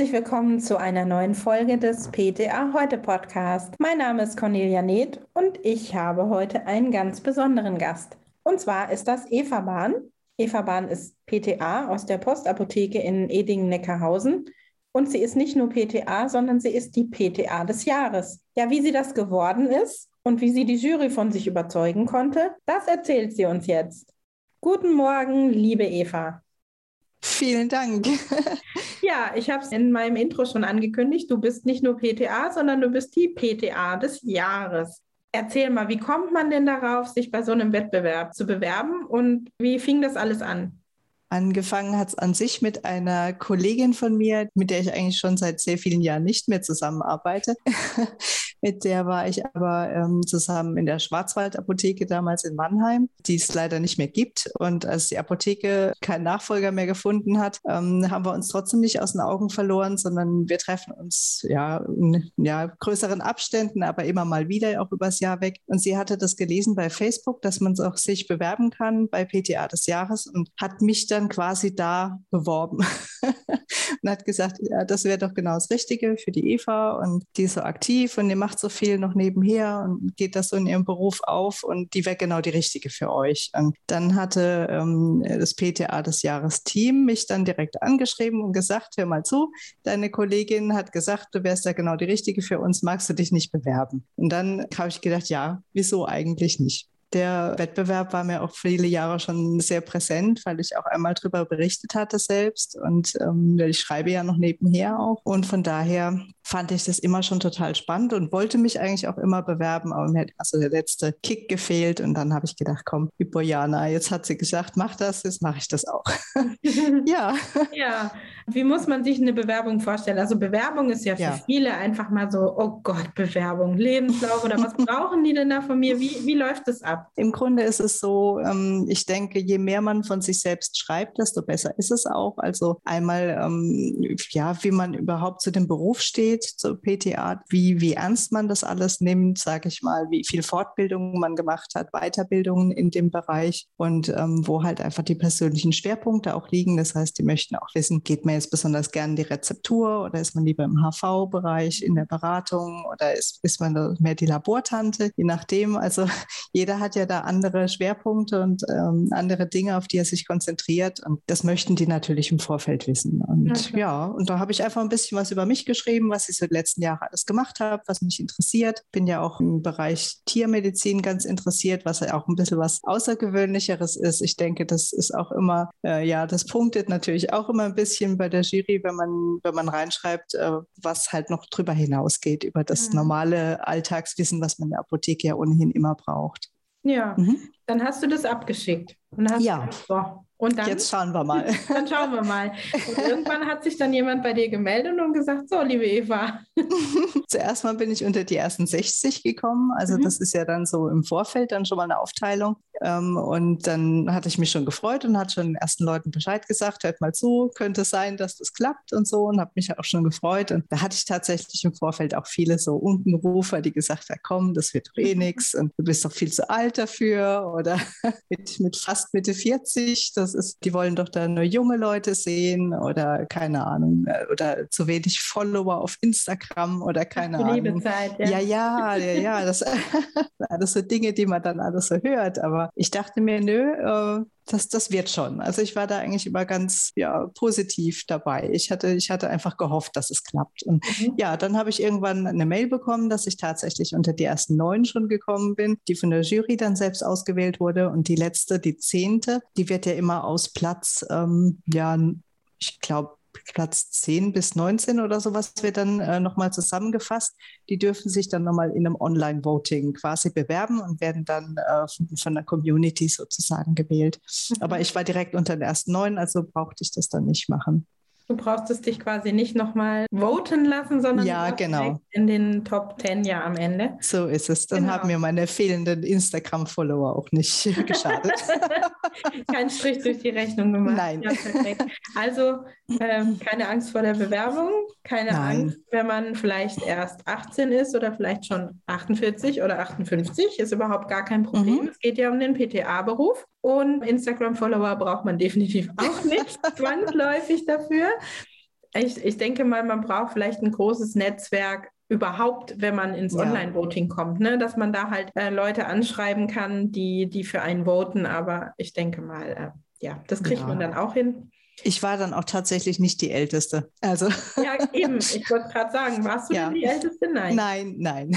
Herzlich willkommen zu einer neuen Folge des PTA Heute Podcast. Mein Name ist Cornelia Neth und ich habe heute einen ganz besonderen Gast. Und zwar ist das Eva Bahn. Eva Bahn ist PTA aus der Postapotheke in Edingen-Neckarhausen. Und sie ist nicht nur PTA, sondern sie ist die PTA des Jahres. Ja, wie sie das geworden ist und wie sie die Jury von sich überzeugen konnte, das erzählt sie uns jetzt. Guten Morgen, liebe Eva. Vielen Dank. Ja, ich habe es in meinem Intro schon angekündigt. Du bist nicht nur PTA, sondern du bist die PTA des Jahres. Erzähl mal, wie kommt man denn darauf, sich bei so einem Wettbewerb zu bewerben und wie fing das alles an? Angefangen hat es an sich mit einer Kollegin von mir, mit der ich eigentlich schon seit sehr vielen Jahren nicht mehr zusammenarbeite. mit der war ich aber ähm, zusammen in der Schwarzwaldapotheke damals in Mannheim, die es leider nicht mehr gibt. Und als die Apotheke keinen Nachfolger mehr gefunden hat, ähm, haben wir uns trotzdem nicht aus den Augen verloren, sondern wir treffen uns ja in ja, größeren Abständen, aber immer mal wieder auch übers Jahr weg. Und sie hatte das gelesen bei Facebook, dass man auch sich bewerben kann bei PTA des Jahres und hat mich dann dann quasi da beworben und hat gesagt, ja, das wäre doch genau das Richtige für die Eva und die ist so aktiv und die macht so viel noch nebenher und geht das so in ihrem Beruf auf und die wäre genau die Richtige für euch. Und dann hatte ähm, das PTA des Jahres Team mich dann direkt angeschrieben und gesagt, hör mal zu, deine Kollegin hat gesagt, du wärst ja genau die Richtige für uns, magst du dich nicht bewerben? Und dann habe ich gedacht, ja, wieso eigentlich nicht? Der Wettbewerb war mir auch viele Jahre schon sehr präsent, weil ich auch einmal darüber berichtet hatte selbst und ähm, ich schreibe ja noch nebenher auch. Und von daher fand ich das immer schon total spannend und wollte mich eigentlich auch immer bewerben, aber mir hat also der letzte Kick gefehlt und dann habe ich gedacht, komm, Hypoiana, jetzt hat sie gesagt, mach das, jetzt mache ich das auch. ja. Ja, wie muss man sich eine Bewerbung vorstellen? Also Bewerbung ist ja für ja. viele einfach mal so, oh Gott, Bewerbung, Lebenslauf oder was brauchen die denn da von mir? Wie, wie läuft das ab? Im Grunde ist es so, ähm, ich denke, je mehr man von sich selbst schreibt, desto besser ist es auch. Also einmal, ähm, ja, wie man überhaupt zu dem Beruf steht, zur PTA, wie, wie ernst man das alles nimmt, sage ich mal, wie viel Fortbildung man gemacht hat, Weiterbildungen in dem Bereich und ähm, wo halt einfach die persönlichen Schwerpunkte auch liegen. Das heißt, die möchten auch wissen, geht man jetzt besonders gern die Rezeptur oder ist man lieber im HV-Bereich, in der Beratung oder ist, ist man mehr die Labortante, je nachdem. Also jeder hat ja da andere Schwerpunkte und ähm, andere Dinge, auf die er sich konzentriert und das möchten die natürlich im Vorfeld wissen. Und ja, und da habe ich einfach ein bisschen was über mich geschrieben, was ich so die letzten Jahre alles gemacht habe, was mich interessiert. Bin ja auch im Bereich Tiermedizin ganz interessiert, was ja auch ein bisschen was Außergewöhnlicheres ist. Ich denke, das ist auch immer, äh, ja, das punktet natürlich auch immer ein bisschen bei der Jury, wenn man, wenn man reinschreibt, äh, was halt noch drüber hinausgeht, über das mhm. normale Alltagswissen, was man in der Apotheke ja ohnehin immer braucht. Ja, mhm. dann hast du das abgeschickt. ja. Gesagt, so, und dann, Jetzt schauen wir mal. Dann schauen wir mal. Und irgendwann hat sich dann jemand bei dir gemeldet und gesagt, so, liebe Eva. Zuerst mal bin ich unter die ersten 60 gekommen. Also mhm. das ist ja dann so im Vorfeld dann schon mal eine Aufteilung. Ähm, und dann hatte ich mich schon gefreut und hatte schon den ersten Leuten Bescheid gesagt, hört mal zu, könnte es sein, dass das klappt und so. Und habe mich auch schon gefreut. Und da hatte ich tatsächlich im Vorfeld auch viele so Unkenrufer, die gesagt haben, komm, das wird doch eh nichts und du bist doch viel zu alt dafür oder mit, mit fast Mitte 40. Das das ist, die wollen doch da nur junge Leute sehen oder keine Ahnung, äh, oder zu wenig Follower auf Instagram oder keine Ach, Ahnung. Zeit, ja. ja, ja, ja, ja, das alles so Dinge, die man dann alles so hört. Aber ich dachte mir, nö, äh, das, das wird schon. Also ich war da eigentlich immer ganz ja, positiv dabei. Ich hatte, ich hatte einfach gehofft, dass es klappt. Und mhm. ja, dann habe ich irgendwann eine Mail bekommen, dass ich tatsächlich unter die ersten neun schon gekommen bin, die von der Jury dann selbst ausgewählt wurde. Und die letzte, die zehnte, die wird ja immer aus Platz, ähm, ja, ich glaube, Platz 10 bis 19 oder sowas wird dann äh, nochmal zusammengefasst. Die dürfen sich dann nochmal in einem Online-Voting quasi bewerben und werden dann äh, von, von, der Community sozusagen gewählt. Mhm. Aber ich war direkt unter den ersten neun, also brauchte ich das dann nicht machen. Du brauchst es dich quasi nicht nochmal voten lassen, sondern ja, genau. in den Top 10 ja am Ende. So ist es. Dann genau. haben mir meine fehlenden Instagram-Follower auch nicht geschadet. Kein Strich durch die Rechnung gemacht. Nein. Ja, also ähm, keine Angst vor der Bewerbung, keine Nein. Angst, wenn man vielleicht erst 18 ist oder vielleicht schon 48 oder 58, ist überhaupt gar kein Problem. Mhm. Es geht ja um den PTA-Beruf. Und Instagram-Follower braucht man definitiv auch nicht zwangsläufig dafür. Ich, ich denke mal, man braucht vielleicht ein großes Netzwerk überhaupt, wenn man ins ja. Online-Voting kommt, ne? dass man da halt äh, Leute anschreiben kann, die, die für einen voten. Aber ich denke mal, äh, ja, das kriegt ja. man dann auch hin. Ich war dann auch tatsächlich nicht die Älteste. Also. Ja, eben. Ich wollte gerade sagen, warst du ja. denn die Älteste? Nein. Nein, nein.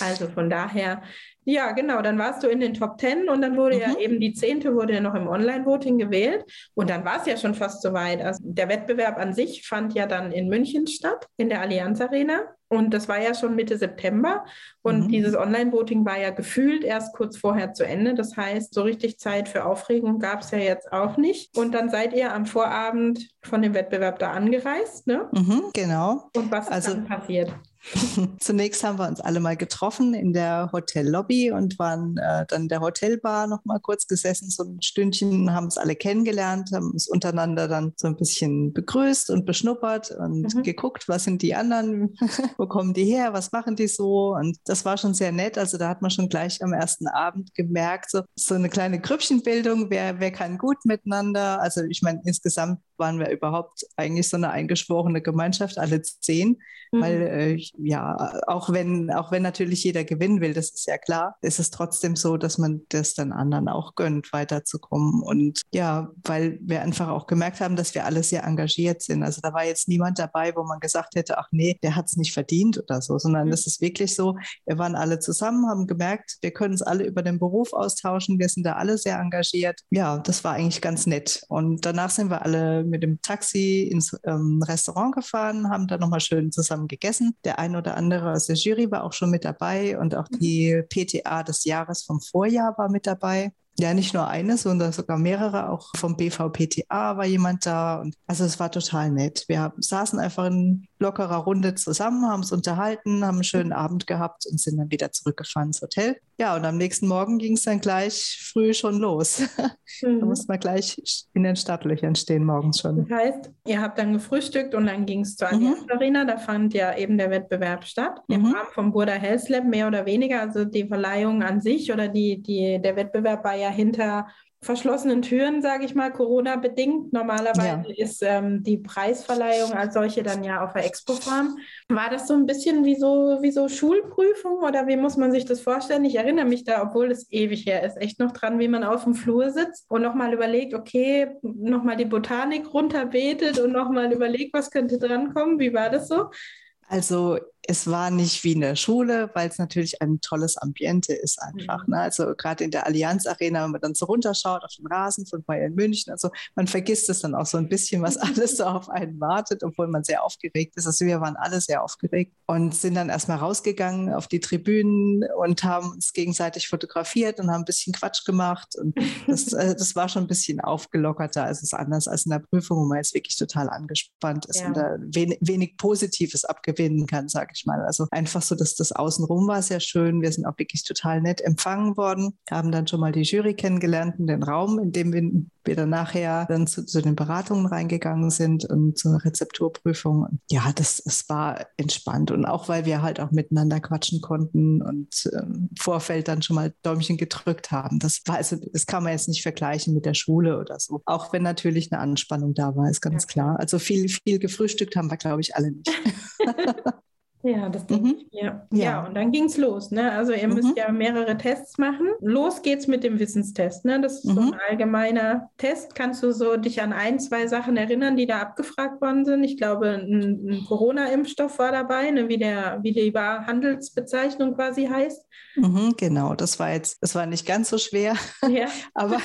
Also von daher, ja, genau. Dann warst du in den Top Ten und dann wurde mhm. ja eben die zehnte wurde ja noch im Online-Voting gewählt. Und dann war es ja schon fast soweit. Also der Wettbewerb an sich fand ja dann in München statt, in der Allianz Arena. Und das war ja schon Mitte September. Und mhm. dieses Online-Voting war ja gefühlt erst kurz vorher zu Ende. Das heißt, so richtig Zeit für Aufregung gab es ja jetzt auch nicht. Und dann seid ihr am Vorabend von dem Wettbewerb da angereist, ne? Mhm, genau. Und was ist also, dann passiert? Zunächst haben wir uns alle mal getroffen in der Hotellobby und waren äh, dann in der Hotelbar noch mal kurz gesessen, so ein Stündchen, haben es alle kennengelernt, haben uns untereinander dann so ein bisschen begrüßt und beschnuppert und mhm. geguckt, was sind die anderen, wo kommen die her, was machen die so und das war schon sehr nett. Also da hat man schon gleich am ersten Abend gemerkt, so, so eine kleine Grüppchenbildung, wer, wer kann gut miteinander. Also ich meine, insgesamt waren wir überhaupt eigentlich so eine eingeschworene Gemeinschaft, alle zehn, mhm. weil äh, ja, auch wenn, auch wenn natürlich jeder gewinnen will, das ist ja klar, ist es trotzdem so, dass man das dann anderen auch gönnt, weiterzukommen. Und ja, weil wir einfach auch gemerkt haben, dass wir alle sehr engagiert sind. Also da war jetzt niemand dabei, wo man gesagt hätte, ach nee, der hat es nicht verdient oder so, sondern es mhm. ist wirklich so, wir waren alle zusammen, haben gemerkt, wir können uns alle über den Beruf austauschen, wir sind da alle sehr engagiert. Ja, das war eigentlich ganz nett. Und danach sind wir alle mit dem Taxi ins ähm, Restaurant gefahren, haben da nochmal schön zusammen gegessen. Der ein oder andere aus der Jury war auch schon mit dabei und auch die PTA des Jahres vom Vorjahr war mit dabei. Ja, nicht nur eine, sondern sogar mehrere. Auch vom BVPTA war jemand da. Und also es war total nett. Wir saßen einfach in lockerer Runde zusammen, haben uns unterhalten, haben einen schönen Abend gehabt und sind dann wieder zurückgefahren ins Hotel. Ja, und am nächsten Morgen ging es dann gleich früh schon los. Mhm. da musste man gleich in den Stadtlöchern stehen morgens schon. Das heißt, ihr habt dann gefrühstückt und dann ging es zur mhm. Arena. Da fand ja eben der Wettbewerb statt. Im mhm. Rahmen vom Burda Health Lab mehr oder weniger. Also die Verleihung an sich oder die, die, der Wettbewerb war ja hinter verschlossenen Türen, sage ich mal, Corona-bedingt. Normalerweise ja. ist ähm, die Preisverleihung als solche dann ja auf der Expo-Farm. War das so ein bisschen wie so, wie so Schulprüfung oder wie muss man sich das vorstellen? Ich erinnere mich da, obwohl es ewig her ist, echt noch dran, wie man auf dem Flur sitzt und nochmal überlegt, okay, nochmal die Botanik runterbetet und nochmal überlegt, was könnte drankommen. Wie war das so? Also es war nicht wie in der Schule, weil es natürlich ein tolles Ambiente ist einfach. Mhm. Ne? Also gerade in der Allianz Arena, wenn man dann so runterschaut auf den Rasen von Bayern München, also man vergisst es dann auch so ein bisschen, was alles so auf einen wartet, obwohl man sehr aufgeregt ist. Also wir waren alle sehr aufgeregt und sind dann erstmal rausgegangen auf die Tribünen und haben uns gegenseitig fotografiert und haben ein bisschen Quatsch gemacht. Und das, äh, das war schon ein bisschen aufgelockerter. Also es ist anders als in der Prüfung, wo man jetzt wirklich total angespannt ist ja. und da wenig, wenig Positives abgewinnen kann, sage ich mal. Also einfach so, dass das Außenrum war sehr schön. Wir sind auch wirklich total nett empfangen worden, haben dann schon mal die Jury kennengelernt und den Raum, in dem wir, wir dann nachher dann zu, zu, den Beratungen reingegangen sind und zur Rezepturprüfung. Ja, das, das war entspannt und auch, weil wir halt auch miteinander quatschen konnten und ähm, Vorfeld dann schon mal Däumchen gedrückt haben. Das war also, das kann man jetzt nicht vergleichen mit der Schule oder so. Auch wenn natürlich eine Anspannung da war, ist ganz klar. Also viel, viel gefrühstückt haben wir, glaube ich, alle nicht. Ja, das denke mhm. ich mir. Ja. ja, und dann ging es los. Ne? Also ihr mhm. müsst ja mehrere Tests machen. Los geht's mit dem Wissenstest. Ne? Das ist mhm. so ein mhm. allgemeiner Test. Kannst du so dich an ein, zwei Sachen erinnern, die da abgefragt worden sind? Ich glaube, ein, ein Corona-Impfstoff war dabei, ne? wie, der, wie die Handelsbezeichnung quasi heißt. Mhm, genau, das war jetzt, das war nicht ganz so schwer. Ja. Aber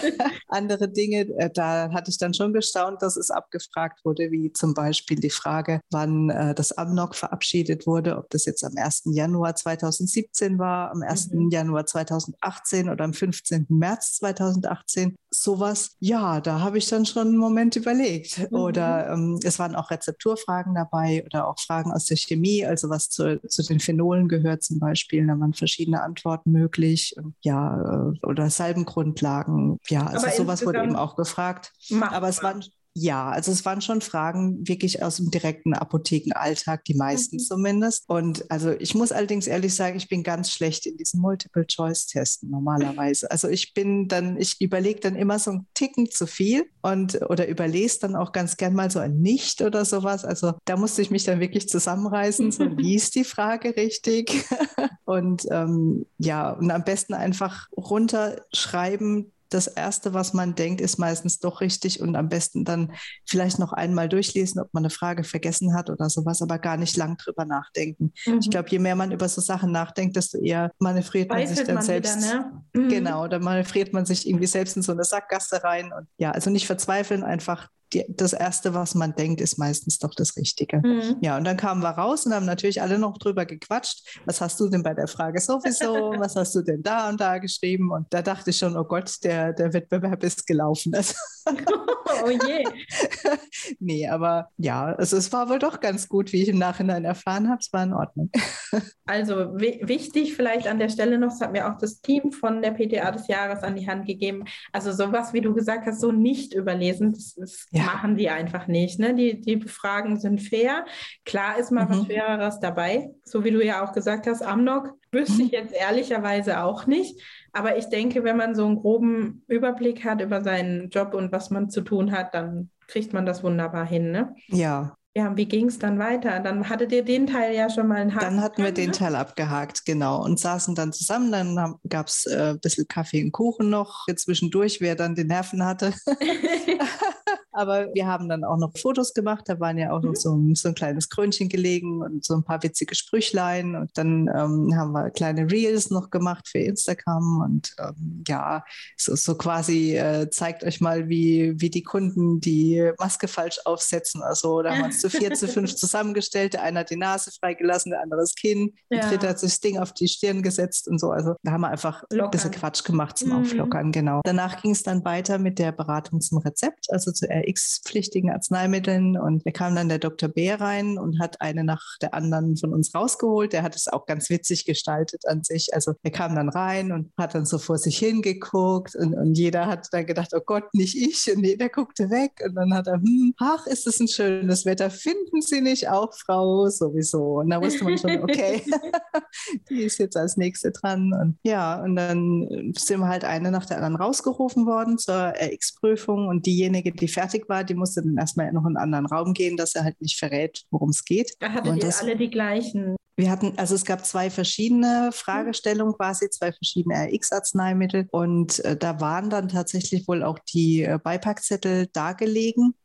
andere Dinge, äh, da hatte ich dann schon gestaunt, dass es abgefragt wurde, wie zum Beispiel die Frage, wann äh, das Amnok verabschiedet wurde wurde, ob das jetzt am 1. Januar 2017 war, am 1. Mhm. Januar 2018 oder am 15. März 2018. Sowas, ja, da habe ich dann schon einen Moment überlegt. Mhm. Oder ähm, es waren auch Rezepturfragen dabei oder auch Fragen aus der Chemie, also was zu, zu den Phenolen gehört zum Beispiel. Da waren verschiedene Antworten möglich. Ja, äh, oder Salbengrundlagen. Ja, also Aber sowas wurde eben auch gefragt. Machbar. Aber es waren Ja, also es waren schon Fragen wirklich aus dem direkten Apothekenalltag, die meisten mhm. zumindest. Und also ich muss allerdings ehrlich sagen, ich bin ganz schlecht in diesen Multiple-Choice-Testen normalerweise. Also ich bin dann, ich überlege dann immer so einen Ticken zu viel und oder überlese dann auch ganz gern mal so ein Nicht oder sowas. Also da musste ich mich dann wirklich zusammenreißen. So, wie ist die Frage richtig? und ähm, ja, und am besten einfach runterschreiben, das Erste, was man denkt, ist meistens doch richtig und am besten dann vielleicht noch einmal durchlesen, ob man eine Frage vergessen hat oder sowas, aber gar nicht lang drüber nachdenken. Mhm. Ich glaube, je mehr man über so Sachen nachdenkt, desto eher manövriert man sich dann man selbst. Wieder, ne? mhm. Genau, dann manövriert man sich irgendwie selbst in so eine Sackgasse rein und ja, also nicht verzweifeln, einfach die, das Erste, was man denkt, ist meistens doch das Richtige. Mhm. Ja, und dann kamen wir raus und haben natürlich alle noch drüber gequatscht. Was hast du denn bei der Frage sowieso? was hast du denn da und da geschrieben? Und da dachte ich schon, oh Gott, der, der Wettbewerb ist gelaufen. Also oh je. nee, aber ja, also es war wohl doch ganz gut, wie ich im Nachhinein erfahren habe. Es war in Ordnung. also wichtig vielleicht an der Stelle noch, das hat mir auch das Team von der PTA des Jahres an die Hand gegeben. Also sowas, wie du gesagt hast, so nicht überlesen, das, das ja. machen die einfach nicht. Ne? Die, die Befragen sind fair. Klar ist mal mhm. was Schwereres dabei. So wie du ja auch gesagt hast, Amnok wüsste mhm. ich jetzt ehrlicherweise auch nicht. Aber ich denke, wenn man so einen groben Überblick hat über seinen Job und was man zu tun hat, dann kriegt man das wunderbar hin. Ne? Ja. Ja, wie ging es dann weiter? Dann hattet ihr den Teil ja schon mal einen Haken. Dann hatten wir den ne? Teil abgehakt, genau, und saßen dann zusammen. Dann gab es äh, ein bisschen Kaffee und Kuchen noch zwischendurch, wer dann die Nerven hatte. Aber wir haben dann auch noch Fotos gemacht. Da waren ja auch mhm. noch so ein, so ein, kleines Krönchen gelegen und so ein paar witzige Sprüchlein. Und dann ähm, haben wir kleine Reels noch gemacht für Instagram. Und ähm, ja, so, so quasi äh, zeigt euch mal, wie, wie die Kunden die Maske falsch aufsetzen. Also da haben wir uns zu vier, zu fünf zusammengestellt. Der eine hat die Nase freigelassen, der andere das Kinn. Der dritte hat sich das Ding auf die Stirn gesetzt und so. Also da haben wir einfach Lockern. ein bisschen Quatsch gemacht zum mhm. Auflockern, genau. Danach ging es dann weiter mit der Beratung zum Rezept, also zur RX-pflichtigen Arzneimitteln. Und da kam dann der Dr. B rein und hat eine nach der anderen von uns rausgeholt. Der hat es auch ganz witzig gestaltet an sich. Also er kam dann rein und hat dann so vor sich hingeguckt und, und jeder hat dann gedacht, oh Gott, nicht ich. Und jeder guckte weg und dann hat er, hm, ach, ist es ein schönes Wetter. Finden Sie nicht auch, Frau? Sowieso. Und da wusste man schon, okay, die ist jetzt als nächste dran. Und ja, und dann sind wir halt eine nach der anderen rausgerufen worden zur RX-Prüfung und diejenige, die fertig fertig war, die musste dann erstmal noch in einen anderen Raum gehen, dass er halt nicht verrät, worum es geht. Da hattet ihr das, alle die gleichen. Wir hatten, also es gab zwei verschiedene Fragestellungen quasi, zwei verschiedene RX-Arzneimittel und äh, da waren dann tatsächlich wohl auch die äh, Beipackzettel dargelegen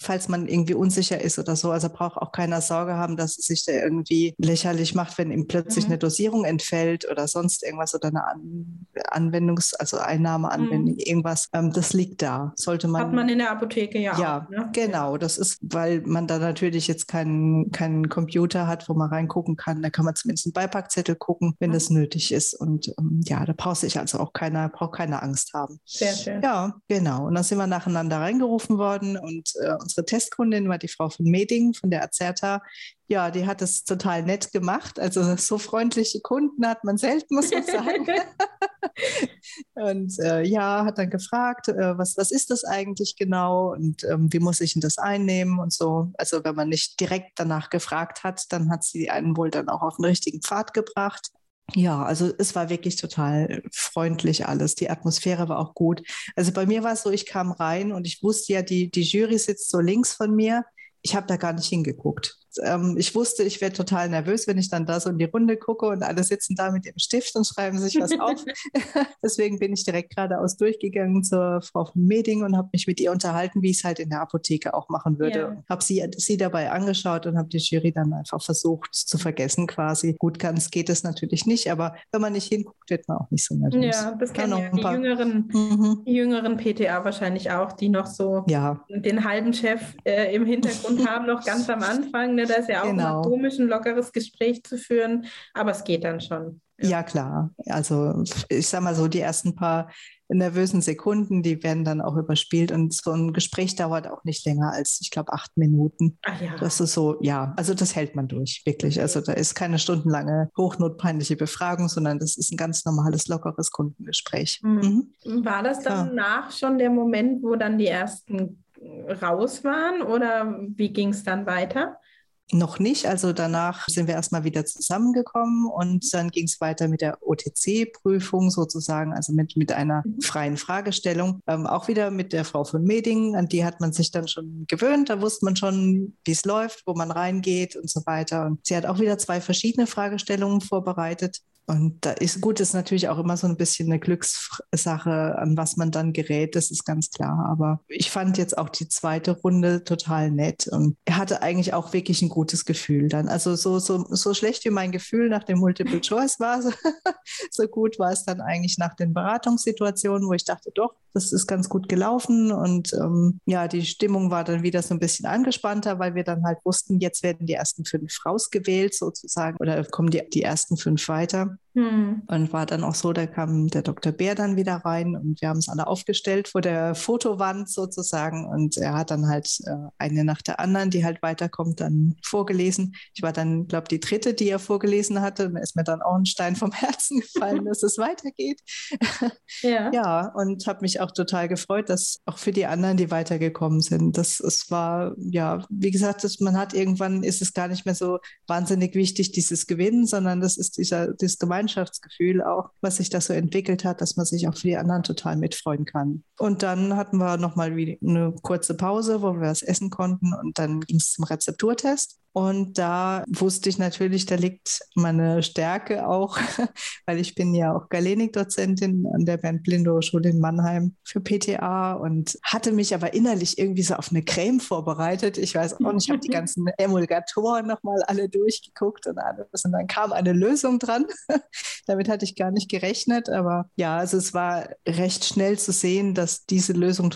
falls man irgendwie unsicher ist oder so. Also braucht auch keiner Sorge haben, dass es sich da irgendwie lächerlich macht, wenn ihm plötzlich mhm. eine Dosierung entfällt oder sonst irgendwas oder eine An Anwendungs-, also Einnahmeanwendung, mhm. irgendwas. Ähm, das liegt da. Sollte man. Hat man in der Apotheke ja, ja auch. Ne? Genau, das ist, weil man da natürlich jetzt keinen, keinen Computer hat, wo man reingucken kann. Da kann man zumindest einen Beipackzettel gucken, wenn mhm. das nötig ist. Und ähm, ja, da braucht sich also auch keiner, braucht keine Angst haben. Sehr schön. Ja, genau. Und dann sind wir nacheinander reingerufen worden und äh, unsere Testkundin war die Frau von Meding von der Azerta. Ja, die hat es total nett gemacht. Also so freundliche Kunden hat man selten, muss man sagen. und äh, ja, hat dann gefragt, äh, was, was ist das eigentlich genau und ähm, wie muss ich denn das einnehmen und so. Also wenn man nicht direkt danach gefragt hat, dann hat sie einen wohl dann auch auf den richtigen Pfad gebracht. Ja, also es war wirklich total freundlich alles. Die Atmosphäre war auch gut. Also bei mir war es so, ich kam rein und ich wusste ja, die, die Jury sitzt so links von mir. Ich habe da gar nicht hingeguckt ähm, ich wusste, ich werde total nervös, wenn ich dann da so in die Runde gucke und alle sitzen da mit dem Stift und schreiben sich was auf. Deswegen bin ich direkt geradeaus durchgegangen zur Frau von Meding und habe mich mit ihr unterhalten, wie ich es halt in der Apotheke auch machen würde. Ja. Habe sie, sie dabei angeschaut und habe die Jury dann einfach versucht zu vergessen quasi. Gut, ganz geht es natürlich nicht, aber wenn man nicht hinguckt, wird man auch nicht so nervös. Ja, das kennen ja die jüngeren, mhm. jüngeren PTA wahrscheinlich auch, die noch so ja. den halben Chef äh, im Hintergrund haben, noch ganz am Anfang. Ne? Ne? Da ist ja auch genau. komisch, ein lockeres Gespräch zu führen, aber es geht dann schon. Ja. ja, klar. Also ich sag mal so, die ersten paar nervösen Sekunden, die werden dann auch überspielt und so ein Gespräch dauert auch nicht länger als, ich glaube, acht Minuten. Ach ja. Das ist so, ja, also das hält man durch, wirklich. Also da ist keine stundenlange hochnotpeinliche Befragung, sondern das ist ein ganz normales, lockeres Kundengespräch. Mhm. Mhm. War das dann nach schon der Moment, wo dann die ersten raus waren oder wie ging es dann weiter? Noch nicht. Also danach sind wir erstmal wieder zusammengekommen und dann ging es weiter mit der OTC-Prüfung sozusagen, also mit, mit einer mhm. freien Fragestellung. Ähm, auch wieder mit der Frau von Meding, an die hat man sich dann schon gewöhnt. Da wusste man schon, wie es läuft, wo man reingeht und so weiter. Und sie hat auch wieder zwei verschiedene Fragestellungen vorbereitet. Und da ist gut, ist natürlich auch immer so ein bisschen eine Glückssache, an was man dann gerät, das ist ganz klar. Aber ich fand jetzt auch die zweite Runde total nett und er hatte eigentlich auch wirklich ein gutes Gefühl dann. Also so, so, so schlecht wie mein Gefühl nach dem Multiple Choice war, so, so gut war es dann eigentlich nach den Beratungssituationen, wo ich dachte, doch, das ist ganz gut gelaufen und ähm, ja, die Stimmung war dann wieder so ein bisschen angespannter, weil wir dann halt wussten, jetzt werden die ersten fünf rausgewählt sozusagen oder kommen die, die ersten fünf weiter. Hm. Und war dann auch so, da kam der Dr. Bär dann wieder rein und wir haben es alle aufgestellt vor der Fotowand sozusagen. Und er hat dann halt äh, eine nach der anderen, die halt weiterkommt, dann vorgelesen. Ich war dann, glaube die dritte, die er vorgelesen hatte. Da ist mir dann auch ein Stein vom Herzen gefallen, dass es weitergeht. Ja, ja und habe mich auch total gefreut, dass auch für die anderen, die weitergekommen sind, dass es war, ja, wie gesagt, dass man hat irgendwann ist es gar nicht mehr so wahnsinnig wichtig, dieses Gewinnen, sondern das ist dieser, dieses Gemeinschaft Gemeinschaftsgefühl auch, was sich da so entwickelt hat, dass man sich auch für die anderen total mitfreuen kann. Und dann hatten wir nochmal eine kurze Pause, wo wir was essen konnten und dann ging es zum Rezepturtest. Und da wusste ich natürlich, da liegt meine Stärke auch, weil ich bin ja auch Galenik-Dozentin an der Bernd Blindow Schule in Mannheim für PTA und hatte mich aber innerlich irgendwie so auf eine Creme vorbereitet. Ich weiß auch nicht, ich habe die ganzen Emulgatoren nochmal alle durchgeguckt und alles und dann kam eine Lösung dran. Damit hatte ich gar nicht gerechnet, aber ja, also es war recht schnell zu sehen, dass diese Lösung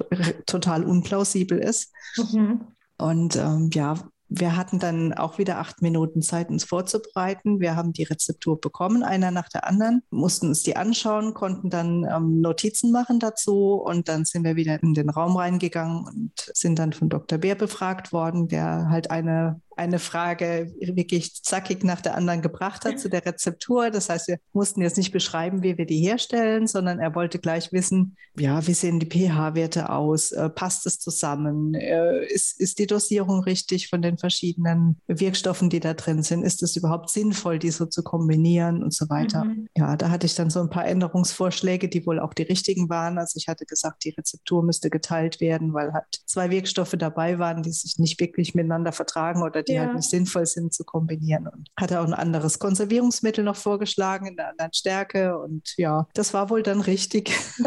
total unplausibel ist. Mhm. Und ähm, ja, wir hatten dann auch wieder acht Minuten Zeit, uns vorzubereiten. Wir haben die Rezeptur bekommen, einer nach der anderen, mussten uns die anschauen, konnten dann ähm, Notizen machen dazu und dann sind wir wieder in den Raum reingegangen und sind dann von Dr. Bär befragt worden, der halt eine eine Frage wirklich zackig nach der anderen gebracht hat zu der Rezeptur. Das heißt, wir mussten jetzt nicht beschreiben, wie wir die herstellen, sondern er wollte gleich wissen, ja, wie sehen die pH-Werte aus? Äh, passt es zusammen? Äh, ist, ist die Dosierung richtig von den verschiedenen Wirkstoffen, die da drin sind? Ist es überhaupt sinnvoll, die so zu kombinieren und so weiter? Mhm. Ja, da hatte ich dann so ein paar Änderungsvorschläge, die wohl auch die richtigen waren. Also ich hatte gesagt, die Rezeptur müsste geteilt werden, weil halt zwei Wirkstoffe dabei waren, die sich nicht wirklich miteinander vertragen oder die halt ja. halt nicht sinnvoll sind zu kombinieren. Und hatte auch ein anderes Konservierungsmittel noch vorgeschlagen in einer anderen Stärke. Und ja, das war wohl dann richtig.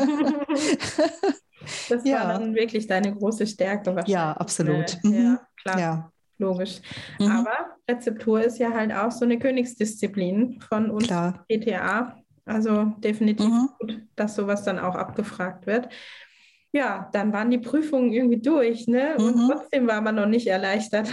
das ja. war dann wirklich deine große Stärke wahrscheinlich. Ja, absolut. Äh, mhm. Ja, klar. Ja. Logisch. Mhm. Aber Rezeptur ist ja halt auch so eine Königsdisziplin von uns Klar. PTA. Also definitiv mhm. gut, dass sowas dann auch abgefragt wird ja, dann waren die Prüfungen irgendwie durch, ne? Und mhm. trotzdem war man noch nicht erleichtert.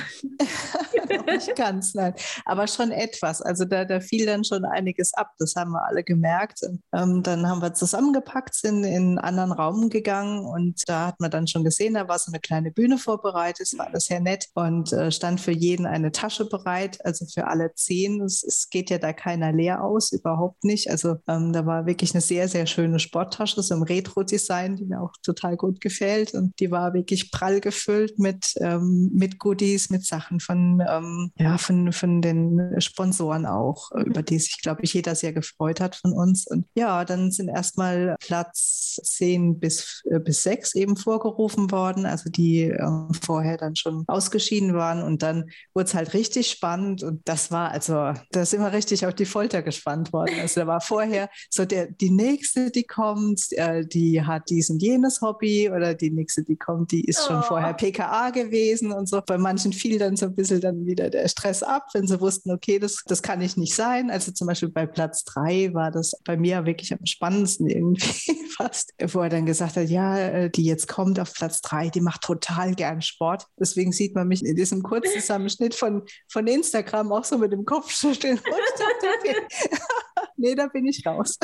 noch nicht ganz, nein. Aber schon etwas. Also da, da fiel dann schon einiges ab. Das haben wir alle gemerkt. Und, ähm, dann haben wir zusammengepackt, sind in einen anderen Raum gegangen und da hat man dann schon gesehen, da war so eine kleine Bühne vorbereitet. Es war alles sehr nett und äh, stand für jeden eine Tasche bereit, also für alle zehn. Es, es geht ja da keiner leer aus, überhaupt nicht. Also ähm, da war wirklich eine sehr, sehr schöne Sporttasche, so im Retro-Design, die mir auch total total gut gefällt. Und die war wirklich prall gefüllt mit, ähm, mit Goodies, mit Sachen von, ähm, ja, von, von den Sponsoren auch, mhm. über die sich, glaube ich, jeder sehr gefreut hat von uns. Und ja, dann sind erstmal Platz 10 bis, äh, bis 6 eben vorgerufen worden, also die äh, vorher dann schon ausgeschieden waren. Und dann wurde es halt richtig spannend. Und das war, also, da sind wir richtig auf die Folter gespannt worden. Also da war vorher so der, die nächste, die kommt, äh, die hat dies und jenes Hobby Hobby oder die nächste, die kommt, die ist schon oh. vorher PKA gewesen und so. Bei manchen fiel dann so ein bisschen dann wieder der Stress ab, wenn sie wussten, okay, das, das kann ich nicht sein. Also zum Beispiel bei Platz drei war das bei mir wirklich am spannendsten irgendwie fast, wo er dann gesagt hat, ja, äh, die jetzt kommt auf Platz drei, die macht total gern Sport. Deswegen sieht man mich in diesem Kurzzusammenschnitt von, von Instagram auch so mit dem Kopf schütteln. nee, da bin ich raus.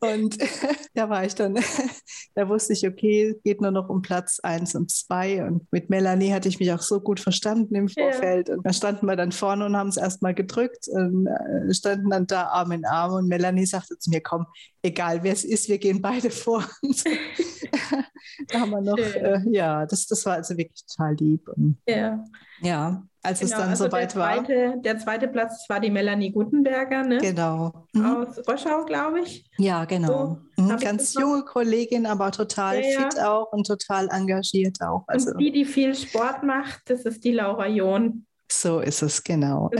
Und da war ich dann, da wusste ich, okay, geht nur noch um Platz eins und zwei. Und mit Melanie hatte ich mich auch so gut verstanden im Vorfeld. Ja. Und da standen wir dann vorne und haben es erstmal gedrückt und äh, standen dann da Arm in Arm. Und Melanie sagte zu mir, komm, egal wer es ist, wir gehen beide vor. da haben wir noch, äh, ja, das, das war also wirklich total lieb. Und, ja. Ja, als genau, es dann also soweit war. Der zweite Platz war die Melanie Gutenberger, ne? Genau. Mhm. Aus Roschau, glaube ich. Ja, genau. So, mhm. Ganz junge Kollegin, aber total ja, fit ja. auch und total engagiert auch. Also. Und die, die viel Sport macht, das ist die Laura John. So ist es, genau.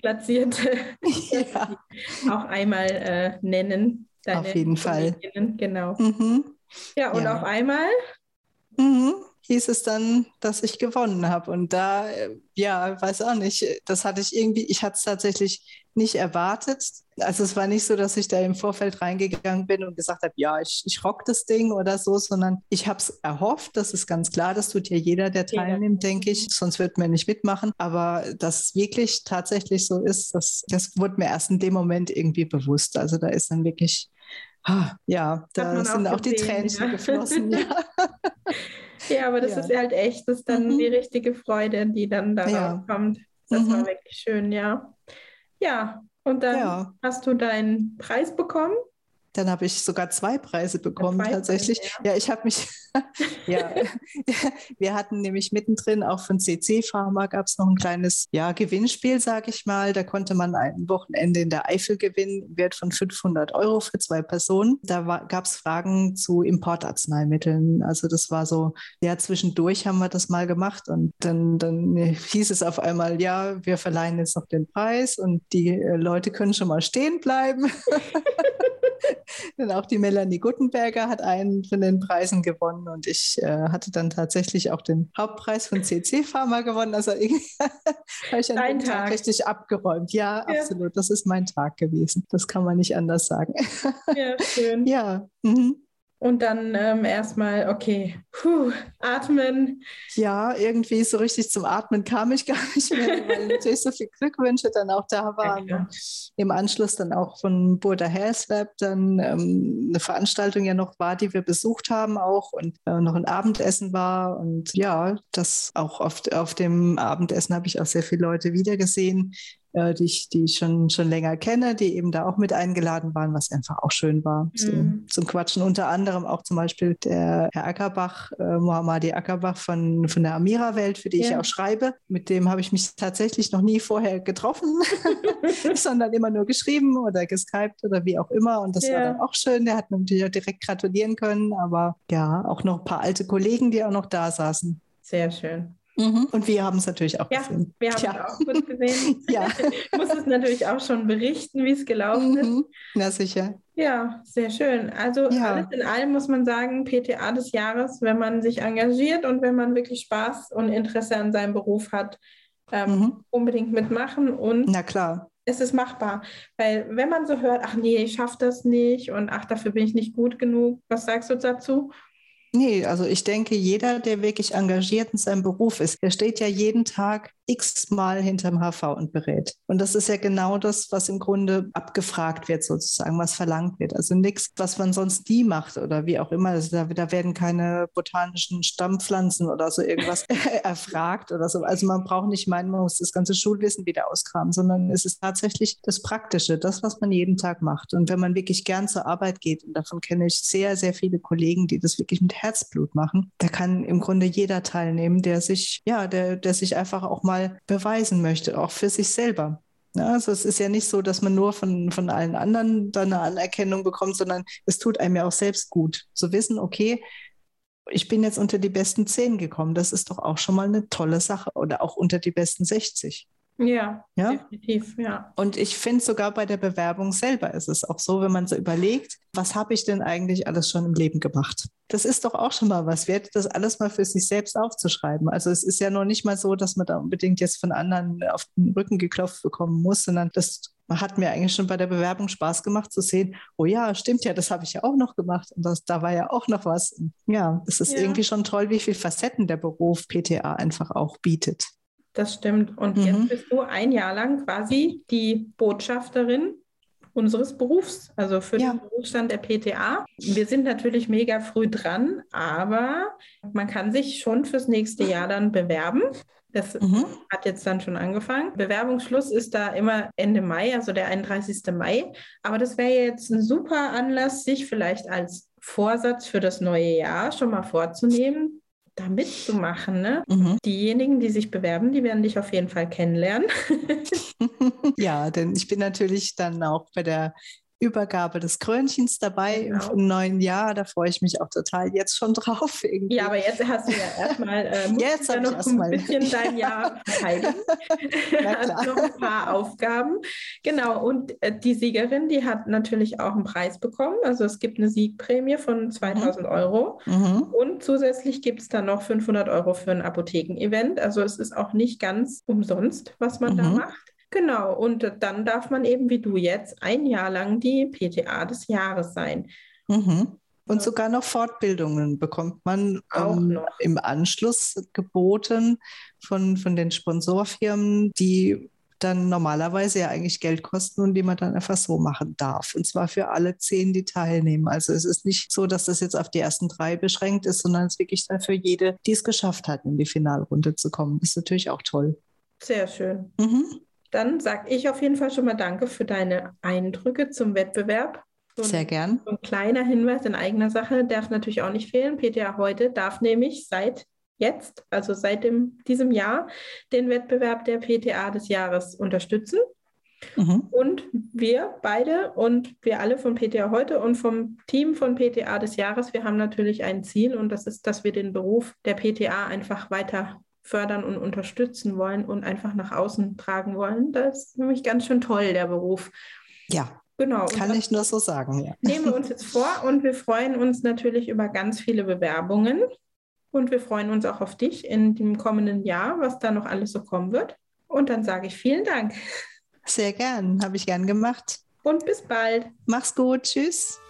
Platzierte. ja. Auch einmal äh, nennen. Auf jeden Fall. Genau. Mhm. Ja, und ja. auf einmal mhm hieß es dann, dass ich gewonnen habe. Und da, äh, ja, weiß auch nicht, das hatte ich irgendwie, ich hatte es tatsächlich nicht erwartet. Also es war nicht so, dass ich da im Vorfeld reingegangen bin und gesagt habe, ja, ich, ich rock das Ding oder so, sondern ich habe es erhofft, das ist ganz klar, das tut ja jeder, der teilnimmt, denke ich, sonst wird man nicht mitmachen. Aber dass es wirklich tatsächlich so ist, das, das wurde mir erst in dem Moment irgendwie bewusst. Also da ist dann wirklich, ah, ja, da sind auch, auch die Tränen ja. geflossen. Ja. Ja, aber das ja. ist halt echt, das ist dann mhm. die richtige Freude, die dann darauf ja. kommt. Das mhm. war wirklich schön, ja. Ja, und dann hast du deinen Preis bekommen. Dann habe ich sogar zwei Preise bekommen, Preise, tatsächlich. Ja, ja ich habe mich, ja, wir hatten nämlich mittendrin auch von CC Pharma gab es noch ein kleines ja, Gewinnspiel, sage ich mal. Da konnte man ein Wochenende in der Eifel gewinnen, Wert von 500 Euro für zwei Personen. Da gab es Fragen zu Importarzneimitteln. Also das war so, ja, zwischendurch haben wir das mal gemacht und dann, dann hieß es auf einmal, ja, wir verleihen jetzt noch den Preis und die äh, Leute können schon mal stehen bleiben. Denn auch die Melanie Guttenberger hat einen von den Preisen gewonnen und ich äh, hatte dann tatsächlich auch den Hauptpreis von CC Pharma gewonnen. Also irgendwie habe ich an dem Tag. Tag richtig abgeräumt. Ja, ja, absolut. Das ist mein Tag gewesen. Das kann man nicht anders sagen. Ja, schön. ja. Mhm. Und dann ähm, erstmal, okay, puh, atmen. Ja, irgendwie so richtig zum Atmen kam ich gar nicht mehr, weil natürlich so viele Glückwünsche dann auch da waren. Ja, Im Anschluss dann auch von Burda Health Lab dann ähm, eine Veranstaltung ja noch war, die wir besucht haben auch und äh, noch ein Abendessen war. Und ja, das auch oft auf dem Abendessen habe ich auch sehr viele Leute wiedergesehen, äh, die, ich, die ich schon, schon länger kenne, die eben da auch mit eingeladen waren, was einfach auch schön war mhm. zum, zum Quatschen. Unter anderem auch zum Beispiel der Herr Ackerbach, äh, Mohammadi Ackerbach von, von der Amira-Welt, für die ja. ich auch schreibe. Mit dem habe ich mich tatsächlich noch nie vorher getroffen, sondern immer nur geschrieben oder geskypt oder wie auch immer. Und das ja. war dann auch schön. Der hat mir natürlich auch direkt gratulieren können, aber ja, auch noch ein paar alte Kollegen, die auch noch da saßen. Sehr schön. Mhm. Und wir haben es natürlich auch ja, gesehen. Wir haben ja. es auch gut gesehen. ja. ich muss es natürlich auch schon berichten, wie es gelaufen ist. Mhm. Na sicher. Ja, sehr schön. Also ja. alles in allem muss man sagen, PTA des Jahres, wenn man sich engagiert und wenn man wirklich Spaß und Interesse an seinem Beruf hat, ähm, mhm. unbedingt mitmachen. Und Na klar. Es ist machbar. Weil wenn man so hört, ach nee, ich schaffe das nicht und ach, dafür bin ich nicht gut genug, was sagst du dazu? Nee, also ich denke, jeder, der wirklich engagiert in seinem Beruf ist, der steht ja jeden Tag x-mal hinterm HV und berät. Und das ist ja genau das, was im Grunde abgefragt wird, sozusagen, was verlangt wird. Also nichts, was man sonst nie macht oder wie auch immer. Also da, da, werden keine botanischen Stammpflanzen oder so irgendwas erfragt oder so. Also man braucht nicht meinen, man muss das ganze Schulwissen wieder auskramen, sondern es ist tatsächlich das Praktische, das, was man jeden Tag macht. Und wenn man wirklich gern zur Arbeit geht, und davon kenne ich sehr, sehr viele Kollegen, die das wirklich mit Herzblut machen, da kann im Grunde jeder teilnehmen, der sich, ja, der, der sich einfach auch mal beweisen möchte, auch für sich selber. Ja, also es ist ja nicht so, dass man nur von, von allen anderen dann eine Anerkennung bekommt, sondern es tut einem ja auch selbst gut zu wissen, okay, ich bin jetzt unter die besten zehn gekommen. Das ist doch auch schon mal eine tolle Sache. Oder auch unter die besten 60. Ja, ja? definitiv, ja. Und ich finde sogar bei der Bewerbung selber ist es auch so, wenn man so überlegt, was habe ich denn eigentlich alles schon im Leben gemacht? Das ist doch auch schon mal was wert, das alles mal für sich selbst aufzuschreiben. Also es ist ja noch nicht mal so, dass man da unbedingt jetzt von anderen auf den Rücken geklopft bekommen muss, sondern das hat mir eigentlich schon bei der Bewerbung Spaß gemacht zu sehen, oh ja, stimmt ja, das habe ich ja auch noch gemacht und das, da war ja auch noch was. Ja, es ist ja. irgendwie schon toll, wie viele Facetten der Beruf PTA einfach auch bietet. Das stimmt. Und mhm. jetzt bist du ein Jahr lang quasi die Botschafterin unseres Berufs, also für ja. den Berufsstand der PTA. Wir sind natürlich mega früh dran, aber man kann sich schon fürs nächste Jahr dann bewerben. Das mhm. hat jetzt dann schon angefangen. Bewerbungsschluss ist da immer Ende Mai, also der 31. Mai. Aber das wäre jetzt ein super Anlass, sich vielleicht als Vorsatz für das neue Jahr schon mal vorzunehmen, da mitzumachen. Ne? Mhm. Diejenigen, die sich bewerben, die werden dich auf jeden Fall kennenlernen. ja, denn ich bin natürlich dann auch bei der Übergabe des Krönchens dabei genau. im neuen Jahr. Da freue ich mich auch total jetzt schon drauf. Irgendwie. Ja, aber jetzt hast du ja erstmal äh, jetzt ja noch ein bisschen dein Jahr verteidigen. hast noch ein paar Aufgaben. Genau, und äh, die Siegerin, die hat natürlich auch einen Preis bekommen. Also es gibt eine Siegprämie von 2000 mhm. Euro. Mhm. Und zusätzlich gibt es dann noch 500 Euro für ein Apotheken-Event. Also es ist auch nicht ganz umsonst, was man mhm. da macht. Genau, und dann darf man eben wie du jetzt ein Jahr lang die PTA des Jahres sein. Mhm. Und sogar noch Fortbildungen bekommt man ähm, im Anschluss geboten von, von den Sponsorfirmen, die dann normalerweise ja eigentlich Geld kosten und die man dann einfach so machen darf. Und zwar für alle zehn, die teilnehmen. Also es ist nicht so, dass das jetzt auf die ersten drei beschränkt ist, sondern es ist wirklich dann für jede, die es geschafft hat, in die Finalrunde zu kommen. Das ist natürlich auch toll. Sehr schön. Mhm. Dann sage ich auf jeden Fall schon mal Danke für deine Eindrücke zum Wettbewerb. So Sehr gern. So ein kleiner Hinweis in eigener Sache darf natürlich auch nicht fehlen. PTA heute darf nämlich seit jetzt, also seit dem, diesem Jahr, den Wettbewerb der PTA des Jahres unterstützen. Mhm. Und wir beide und wir alle von PTA heute und vom Team von PTA des Jahres, wir haben natürlich ein Ziel und das ist, dass wir den Beruf der PTA einfach weiter fördern und unterstützen wollen und einfach nach außen tragen wollen. Das ist nämlich ganz schön toll, der Beruf. Ja. Genau. Kann ich nur so sagen, ja. Nehmen wir uns jetzt vor und wir freuen uns natürlich über ganz viele Bewerbungen und wir freuen uns auch auf dich in dem kommenden Jahr, was da noch alles so kommen wird. Und dann sage ich vielen Dank. Sehr gern, habe ich gern gemacht. Und bis bald. Mach's gut, tschüss.